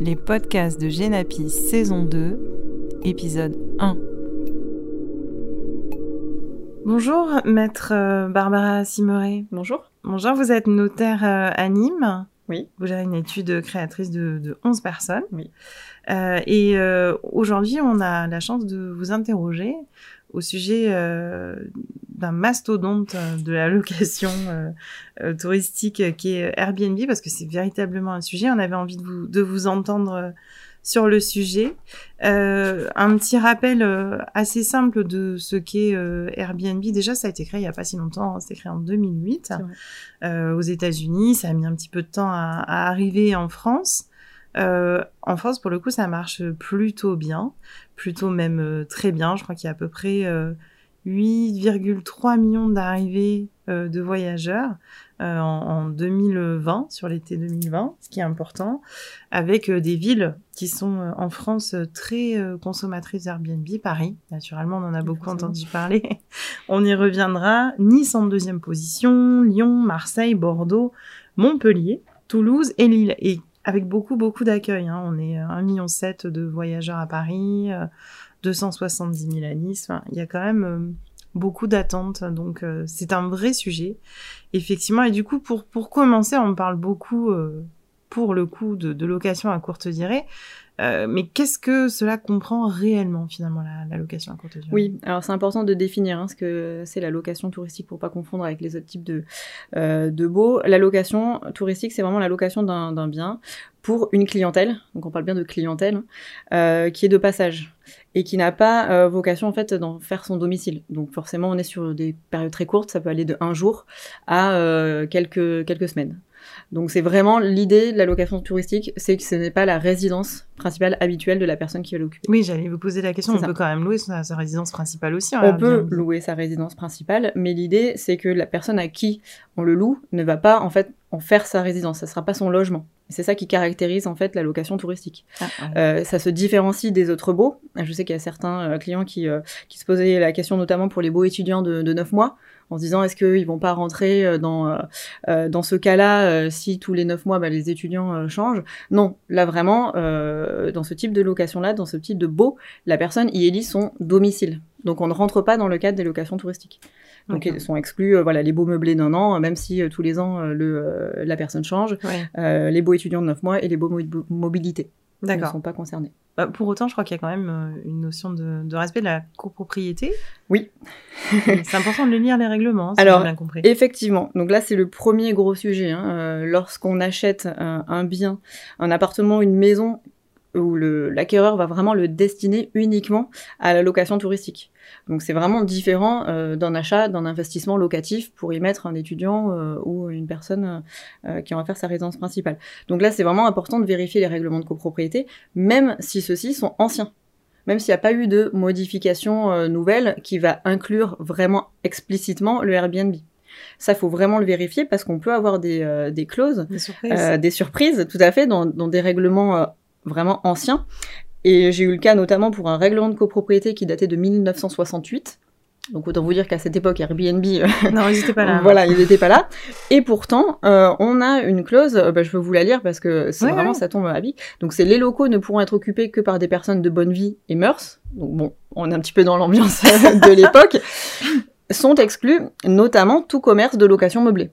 les podcasts de Genapi saison 2, épisode 1. Bonjour, maître euh, Barbara Simeret. Bonjour. Bonjour, vous êtes notaire euh, à Nîmes. Oui. Vous gérez une étude créatrice de, de 11 personnes. Oui. Euh, et euh, aujourd'hui, on a la chance de vous interroger au sujet euh, d'un mastodonte euh, de la location euh, euh, touristique qui est Airbnb, parce que c'est véritablement un sujet. On avait envie de vous, de vous entendre sur le sujet. Euh, un petit rappel euh, assez simple de ce qu'est euh, Airbnb. Déjà, ça a été créé il n'y a pas si longtemps, hein, c'était créé en 2008 C'est vrai. euh, aux États-Unis. Ça a mis un petit peu de temps à, à arriver en France. En France, pour le coup, ça marche plutôt bien, plutôt même très bien. Je crois qu'il y a à peu près 8,3 millions d'arrivées euh, de voyageurs euh, en, en 2020, sur l'été 2020, ce qui est important, avec euh, des villes qui sont en France très consommatrices d'Airbnb. Paris, naturellement, on en a beaucoup entendu parler. on y reviendra. Nice en deuxième position, Lyon, Marseille, Bordeaux, Montpellier, Toulouse et Lille. Et avec beaucoup, beaucoup d'accueil. hein. On est euh, 1,7 million de voyageurs à Paris, 270 000 à Nice. Il y a quand même euh, beaucoup d'attentes. Donc, euh, c'est un vrai sujet. Effectivement. Et du coup, pour, pour commencer, on parle beaucoup, euh, pour le coup, de, location à courte durée. Mais qu'est-ce que cela comprend réellement, finalement, la, location à courte durée? Oui, alors c'est important de définir hein, ce que c'est la location touristique pour pas confondre avec les autres types de, de. La location touristique, c'est vraiment la location d'un bien pour une clientèle, donc on parle bien de clientèle, euh, qui est de passage et qui n'a pas euh, vocation en fait d'en faire son domicile. Donc forcément, on est sur des périodes très courtes, ça peut aller de un jour à euh, quelques, quelques semaines. Donc c'est vraiment l'idée de la location touristique, c'est que ce n'est pas la résidence principale habituelle de la personne qui va l'occuper. Oui, j'allais vous poser la question. On ça. peut quand même louer sa, sa résidence principale aussi. en On peut louer sa résidence principale, mais l'idée c'est que la personne à qui on le loue ne va pas en fait en faire sa résidence, ça sera pas son logement. C'est ça qui caractérise en fait la location touristique. Ah, ouais. Euh, ça se différencie des autres baux. Je sais qu'il y a certains euh, clients qui, euh, qui se posaient la question notamment pour les baux étudiants de, de 9 mois, en se disant est-ce qu'ils vont pas rentrer euh, dans, euh, euh, dans ce cas-là si tous les 9 mois bah, les étudiants changent? Non, là vraiment, dans ce type de location-là, dans ce type de baux, la personne y élit son domicile. Donc on ne rentre pas dans le cadre des locations touristiques. Donc ils sont exclus euh, voilà, les baux meublés d'un an, même si euh, tous les ans euh, le, la personne change, Ouais. les baux étudiants de 9 mois et les baux mo- mobilité ne sont pas concernés. Bah, pour autant, je crois qu'il y a quand même euh, une notion de, de respect de la copropriété. Oui. c'est important de lire les règlements, si Alors, bien compris. Effectivement. Donc là, c'est le premier gros sujet. hein. Euh, Lorsqu'on achète un, un bien, un appartement, une maison, où l'acquéreur va vraiment le destiner uniquement à la location touristique. Donc c'est vraiment différent euh, d'un achat, d'un investissement locatif pour y mettre un étudiant euh, ou une personne euh, qui en va faire sa résidence principale. Donc là, c'est vraiment important de vérifier les règlements de copropriété, même si ceux-ci sont anciens. Même s'il n'y a pas eu de modification nouvelle qui va inclure vraiment explicitement le Airbnb. Ça, faut vraiment le vérifier parce qu'on peut avoir des, des clauses, Des surprises. des surprises, tout à fait, dans, dans des règlements vraiment anciens. Et j'ai eu le cas notamment pour un règlement de copropriété qui datait de 1968. Donc autant vous dire qu'à cette époque, Airbnb, euh, non, n'hésitez pas là. voilà, il n'était pas là. Et pourtant, euh, on a une clause, euh, bah, je peux vous la lire parce que c'est Ouais, vraiment, ouais. ça tombe à pic. Donc c'est les locaux ne pourront être occupés que par des personnes de bonne vie et mœurs. Donc bon, on est un petit peu dans l'ambiance de l'époque. Sont exclus notamment tout commerce de location meublée.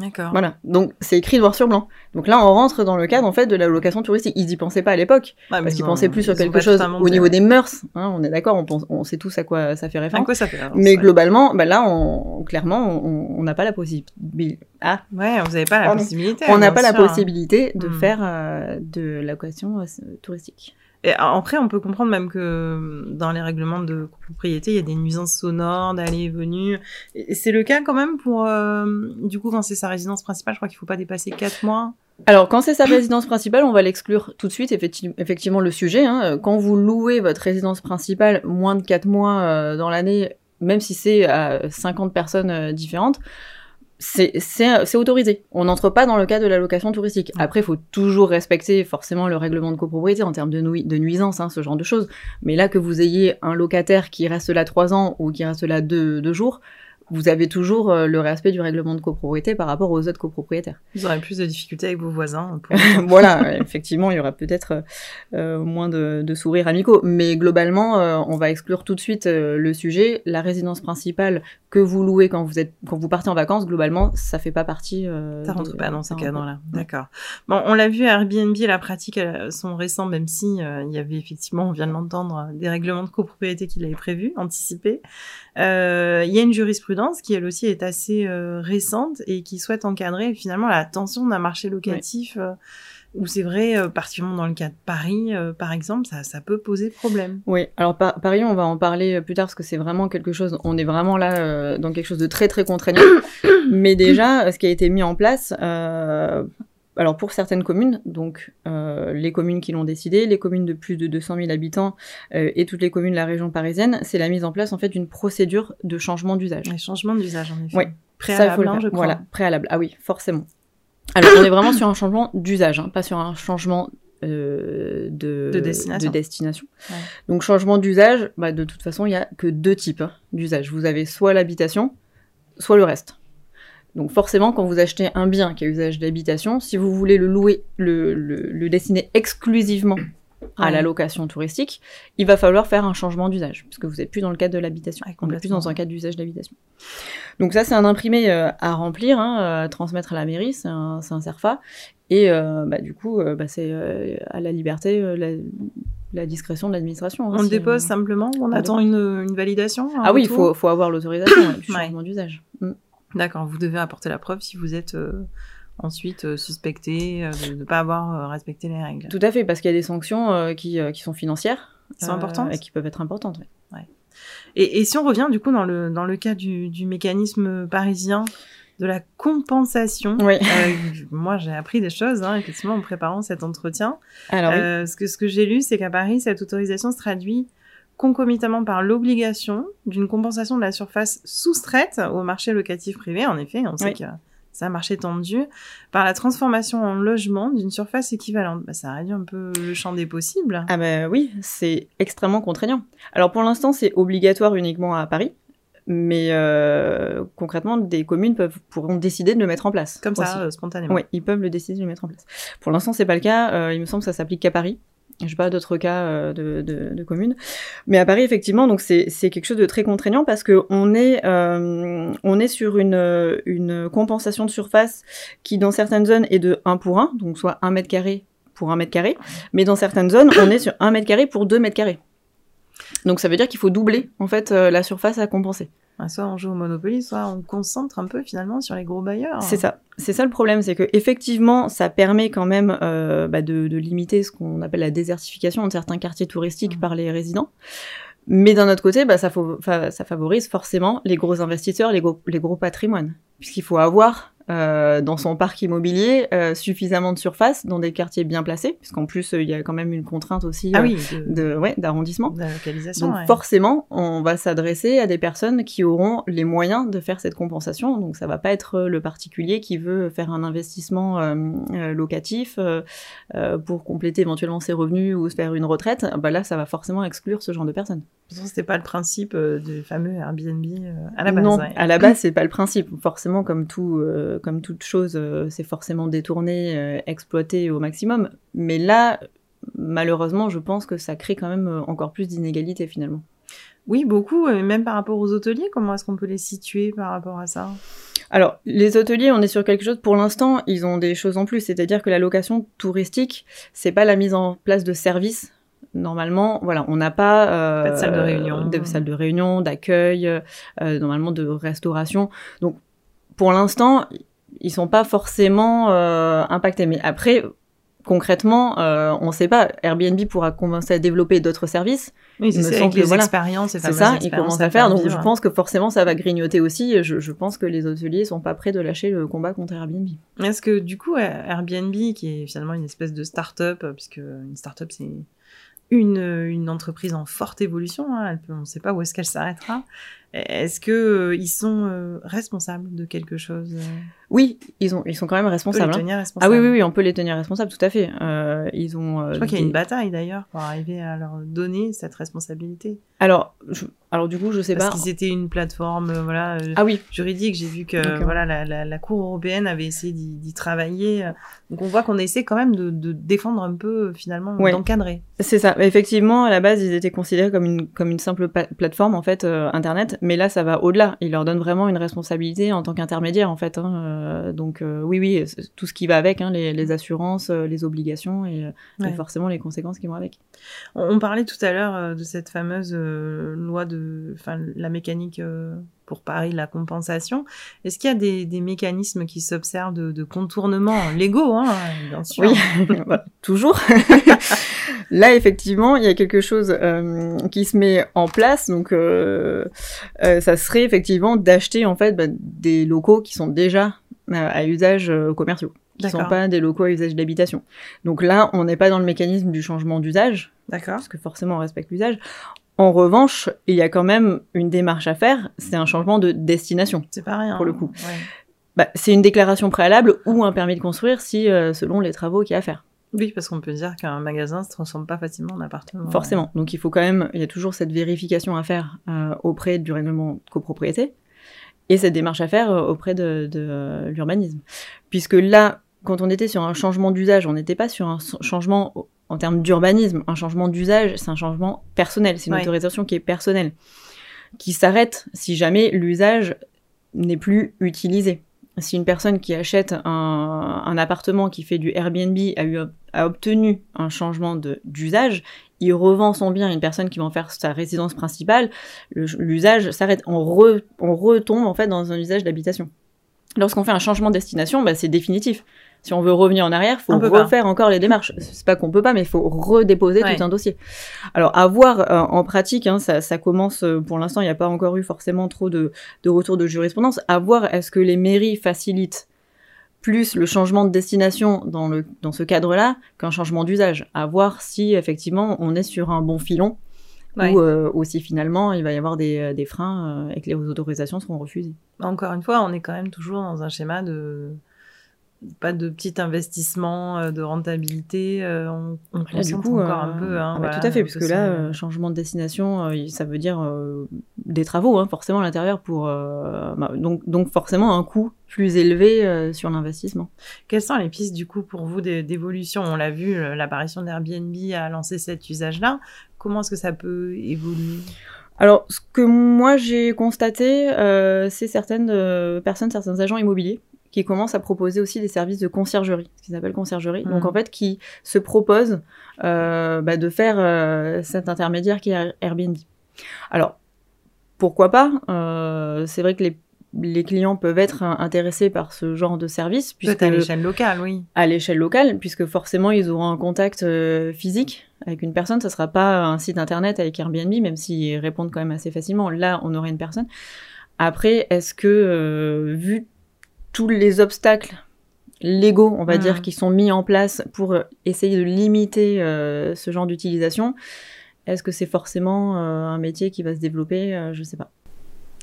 D'accord. Voilà. Donc c'est écrit noir sur blanc. Donc là, on rentre dans le cadre en fait de la location touristique. Ils y pensaient pas à l'époque mais parce ils qu'ils pensaient plus sur quelque chose au niveau des mœurs. hein, on est d'accord, on, pense- on sait tous à quoi ça fait À référence. quoi ça fait alors, Mais ouais. globalement, bah là, on, clairement, on n'a pas la possibilité. Ah, Ouais, vous n'avez pas la Pardon. possibilité. on n'a pas la possibilité de Hmm. faire euh, de la location euh, touristique. Et après, on peut comprendre même que dans les règlements de copropriété, il y a des nuisances sonores, d'aller et venue. Et c'est le cas quand même pour, euh, du coup, quand c'est sa résidence principale, je crois qu'il faut pas dépasser 4 mois. Alors, quand c'est sa résidence principale, on va l'exclure tout de suite, effecti- effectivement, le sujet. hein. Quand vous louez votre résidence principale moins de 4 mois euh, dans l'année, même si c'est à 50 personnes euh, différentes, c'est c'est- c'est autorisé. On n'entre pas dans le cadre de la location touristique. Après, il faut toujours respecter forcément le règlement de copropriété en termes de, nui- de nuisance, hein, ce genre de choses. Mais là, que vous ayez un locataire qui reste là trois ans ou qui reste là deux, deux jours, vous avez toujours euh, le respect du règlement de copropriété par rapport aux autres copropriétaires. Vous aurez plus de difficultés avec vos voisins. voilà, effectivement, il y aura peut-être euh, moins de, de, sourires amicaux, mais globalement, euh, on va exclure tout de suite le sujet. La résidence principale que vous louez quand vous êtes quand vous partez en vacances, globalement, ça fait pas partie. ça rentre pas dans ces cadres-là. D'accord. Bon, on l'a vu, Airbnb, la pratique sont récents, même si il y avait effectivement, on vient de l'entendre, des règlements de copropriété qu'il avait prévus, anticipés. Il y a une jurisprudence qui elle aussi est assez euh, récente et qui souhaite encadrer finalement la tension d'un marché locatif euh, où c'est vrai, euh, particulièrement dans le cas de Paris, par exemple, ça, ça peut poser problème. Oui, alors Paris, on va en parler plus tard parce que c'est vraiment quelque chose, on est vraiment là dans quelque chose de très très contraignant. Mais déjà, ce qui a été mis en place, alors pour certaines communes, donc euh, les communes qui l'ont décidé, les communes de plus de 200 000 habitants euh, et toutes les communes de la région parisienne, c'est la mise en place en fait d'une procédure de changement d'usage. Un changement d'usage en effet. Oui. Préalable, je crois. Voilà, préalable. Ah oui, forcément. Alors on est vraiment sur un changement d'usage, hein, pas sur un changement euh, de, de, destination. De destination. Donc changement d'usage, bah, de toute façon il y a que deux types hein, d'usage. Vous avez soit l'habitation, soit le reste. Donc forcément, quand vous achetez un bien qui a usage d'habitation, si vous voulez le louer, le, destiner exclusivement à la location touristique, il va falloir faire un changement d'usage, puisque vous n'êtes plus dans le cadre de l'habitation, on n'est plus dans un cadre d'usage d'habitation. Donc ça, c'est un imprimé euh, à remplir, hein, à transmettre à la mairie, c'est un, un, CERFA, et euh, bah, du coup, euh, bah, c'est à la liberté, la, discrétion de l'administration. Hein, on le dépose simplement, on, attend une, validation Ah oui, il faut, faut, avoir l'autorisation du changement d'usage. Mm. D'accord, vous devez apporter la preuve si vous êtes euh, ensuite euh, suspecté euh, de ne pas avoir respecté les règles. Tout à fait, parce qu'il y a des sanctions qui, qui, sont financières. Qui sont importantes Et qui peuvent être importantes, oui. Ouais. Et, et, si on revient du coup dans le, dans le cas du, du mécanisme parisien de la compensation. Oui. moi, j'ai appris des choses, hein, effectivement, en préparant cet entretien. Alors, ce que, ce que j'ai lu, c'est qu'à Paris, cette autorisation se traduit concomitamment par l'obligation d'une compensation de la surface soustraite au marché locatif privé. En effet, on sait que c'est un marché tendu, par la transformation en logement d'une surface équivalente. Bah, ça réduit un peu le champ des possibles. Ah ben oui, c'est extrêmement contraignant. Alors pour l'instant, c'est obligatoire uniquement à Paris. Mais euh, concrètement, des communes peuvent, pourront décider de le mettre en place. Comme ça, euh, spontanément. Oui, ils peuvent le décider de le mettre en place. Pour l'instant, c'est pas le cas. Euh, il me semble que ça s'applique qu'à Paris. Je pas d'autres cas euh, de, communes. Mais à Paris, effectivement, donc c'est quelque chose de très contraignant parce que on est, euh, est sur une, une compensation de surface qui, dans certaines zones, est de 1 pour 1, donc soit 1 mètre carré pour 1 mètre carré. Mais dans certaines zones, on est sur 1 mètre carré pour 2 mètres carrés. Donc ça veut dire qu'il faut doubler, en fait, euh, la surface à compenser. Soit on joue au Monopoly, soit on concentre un peu finalement sur les gros bailleurs. C'est ça. C'est ça le problème, c'est que effectivement, ça permet quand même euh, bah, de, limiter ce qu'on appelle la désertification de certains quartiers touristiques mmh. par les résidents. Mais d'un autre côté, bah, ça, ça, favorise forcément les gros investisseurs, les gros, les gros patrimoines, puisqu'il faut avoir euh, dans son parc immobilier euh, suffisamment de surface dans des quartiers bien placés, puisqu'en plus euh, il y a quand même une contrainte aussi ah oui, de, ouais, d'arrondissement. De localisation. Donc forcément, on va s'adresser à des personnes qui auront les moyens de faire cette compensation. Donc ça va pas être le particulier qui veut faire un investissement locatif pour compléter éventuellement ses revenus ou se faire une retraite. Bah là, ça va forcément exclure ce genre de personnes. C'était pas le principe du fameux Airbnb à la base. Non, à la base c'est pas le principe. Forcément, comme tout comme toute chose, euh, c'est forcément détourné, euh, exploité au maximum. Mais là, malheureusement, je pense que ça crée quand même euh, encore plus d'inégalités finalement. Oui, beaucoup, même par rapport aux hôteliers, comment est-ce qu'on peut les situer par rapport à ça? Alors, les hôteliers, on est sur quelque chose, pour l'instant, ils ont des choses en plus, c'est-à-dire que la location touristique, c'est pas la mise en place de services. Normalement, voilà, on n'a pas, pas de salle de réunion, de salle de réunion, d'accueil, normalement de restauration. Donc, pour l'instant, ils sont pas forcément euh, impactés. Mais après, concrètement, euh, on ne sait pas. Airbnb pourra commencer à développer d'autres services. Oui, c'est ça, les expériences. C'est ça, ils commencent à faire. Donc, je pense que forcément, ça va grignoter aussi. Je, je, pense que les hôteliers sont pas prêts de lâcher le combat contre Airbnb. Est-ce que, du coup, Airbnb, qui est finalement une espèce de start-up, puisque une start-up, c'est une, une, entreprise en forte évolution, hein, on ne sait pas où est-ce qu'elle s'arrêtera. Est-ce que euh, ils sont euh, responsables de quelque chose Oui, ils, ont, ils sont quand même On peut les responsables. hein. tenir Ah responsables. oui, oui, oui, on peut les tenir responsables, tout à fait. Euh, ils ont. euh, Je crois qu'il y a une bataille d'ailleurs pour arriver à leur donner cette responsabilité. Alors, je- alors du coup, je sais Parce pas. qu'ils étaient une plateforme euh, voilà, euh, Ah oui, juridique. J'ai vu que voilà, la, la, la Cour européenne avait essayé d'y travailler. Donc on voit qu'on essaie quand même de, de défendre un peu, euh, finalement, Ouais. d'encadrer. c'est ça. Effectivement, à la base, ils étaient considérés comme une, comme une simple plateforme, en fait, euh, Internet. Mais là, ça va au-delà. Ils leur donnent vraiment une responsabilité en tant qu'intermédiaire, en fait. hein. Euh, donc, euh, oui, oui, tout ce qui va avec, hein, les, les assurances, euh, les obligations et, euh, et Ouais. forcément les conséquences qui vont avec. On, on parlait tout à l'heure euh, de cette fameuse euh, loi de, enfin, la mécanique euh, pour Paris, la compensation. Est-ce qu'il y a des, des mécanismes qui s'observent de, de contournement légaux, hein, bien sûr? Oui, voilà, toujours. Là, effectivement, il y a quelque chose euh, qui se met en place. Donc, euh, euh, ça serait effectivement d'acheter en fait bah, des locaux qui sont déjà à usage commerciaux, qui ne sont pas des locaux à usage d'habitation. Donc là, on n'est pas dans le mécanisme du changement d'usage, parce que forcément, on respecte l'usage. En revanche, il y a quand même une démarche à faire, c'est un changement de destination. C'est pas rien. Pour le coup. Ouais. Bah, c'est une déclaration préalable ou un permis de construire si, euh, selon les travaux qu'il y a à faire. Oui, parce qu'on peut dire qu'un magasin se transforme pas facilement en appartement. Forcément. Donc il faut quand même, il y a toujours cette vérification à faire euh, auprès du règlement de copropriété et cette démarche à faire euh, auprès de, de, euh, l'urbanisme. Puisque là, quand on était sur un changement d'usage, on n'était pas sur un changement en termes d'urbanisme. Un changement d'usage, c'est un changement personnel, c'est une Ouais. autorisation qui est personnelle, qui s'arrête si jamais l'usage n'est plus utilisé. Si une personne qui achète un, appartement qui fait du Airbnb a, obtenu un changement d'usage, il revend son bien à une personne qui va en faire sa résidence principale, le- l'usage s'arrête. On, on retombe en fait dans un usage d'habitation. Lorsqu'on fait un changement de destination, bah, c'est définitif. Si on veut revenir en arrière, faut On peut pas. refaire encore les démarches. C'est pas qu'on peut pas, mais il faut redéposer Ouais. tout un dossier. Alors, à voir euh, en pratique, hein, ça, ça commence, euh, pour l'instant, il n'y a pas encore eu forcément trop de, de retours de jurisprudence. À voir, est-ce que les mairies facilitent plus le changement de destination dans, le, dans ce cadre-là qu'un changement d'usage? À voir si, effectivement, on est sur un bon filon Ouais. ou, euh, ou si finalement, il va y avoir des, des freins euh, et que les autorisations seront refusées. Encore une fois, on est quand même toujours dans un schéma de pas de petit investissement, euh, de rentabilité. euh, on on Là, du coup, encore euh, un peu. Hein, ah bah, voilà, tout à fait, parce que là, euh, changement de destination, euh, ça veut dire euh, des travaux, hein, forcément, à l'intérieur, pour euh, bah, donc, donc forcément un coût plus élevé euh, sur l'investissement. Quelles sont les pistes du coup pour vous d'é- d'évolution? On l'a vu, l'apparition d'Airbnb a lancé cet usage-là. Comment est-ce que ça peut évoluer? Alors, ce que moi j'ai constaté, euh, c'est certaines euh, personnes, certains agents immobiliers qui commencent à proposer aussi des services de conciergerie, ce qu'ils appellent conciergerie. Donc Mhm. en fait, qui se proposent euh, bah, de faire euh, cet intermédiaire qui est Airbnb. Alors, pourquoi pas Euh, C'est vrai que les, les clients peuvent être intéressés par ce genre de service, puisque Peut-être à l'échelle locale, oui. à l'échelle locale, puisque forcément ils auront un contact physique avec une personne. Ça sera pas un site internet avec Airbnb, même s'ils répondent quand même assez facilement. Là, on aurait une personne. Après, est-ce que euh, vu tous les obstacles légaux, on va dire, qui sont mis en place pour euh, essayer de limiter euh, ce genre d'utilisation, est-ce que c'est forcément euh, un métier qui va se développer Euh, Je sais pas.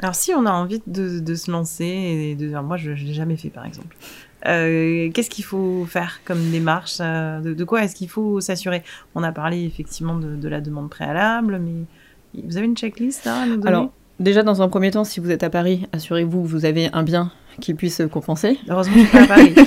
Alors si on a envie de, de se lancer, et de, moi je ne l'ai jamais fait par exemple, qu'est-ce qu'il faut faire comme démarche de, de quoi est-ce qu'il faut s'assurer? On a parlé effectivement de, de la demande préalable, mais vous avez une checklist là, à nous donner? Alors, déjà dans un premier temps, si vous êtes à Paris, assurez-vous que vous avez un bien qui puisse compenser. Heureusement je suis pas à Paris.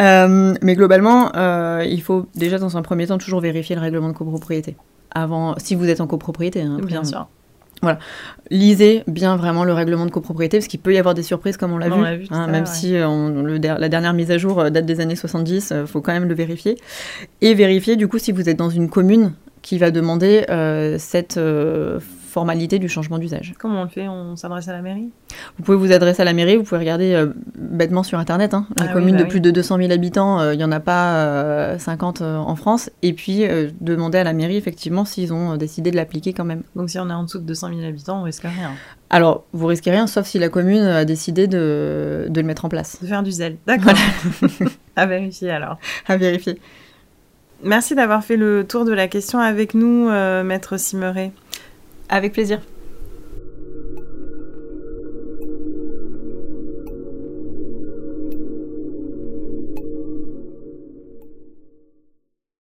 Euh, mais globalement, euh, il faut déjà dans un premier temps toujours vérifier le règlement de copropriété. Avant, si vous êtes en copropriété, hein, Bien on- sûr. lisez bien vraiment le règlement de copropriété parce qu'il peut y avoir des surprises comme on l'a vu. hein, même si euh, on- le der- la dernière mise à jour date des années 70, il faut quand même le vérifier. Et vérifier du coup si vous êtes dans une commune qui va demander euh, cette formalité du changement d'usage. Comment on le fait? On s'adresse à la mairie? Vous pouvez vous adresser à la mairie, vous pouvez regarder euh, bêtement sur Internet. Hein. Les Ah oui, communes bah de oui. plus de 200 000 habitants, euh, il n'y en a pas euh, 50 euh, en France. Et puis demander à la mairie, effectivement, s'ils ont décidé de l'appliquer quand même. Donc si on est en dessous de 200 000 habitants, on risque rien. Alors, vous risquez rien, sauf si la commune a décidé de, de le mettre en place. De faire du zèle. D'accord. à vérifier alors. À vérifier. Merci d'avoir fait le tour de la question avec nous, euh, Maître Simmeret. Avec plaisir.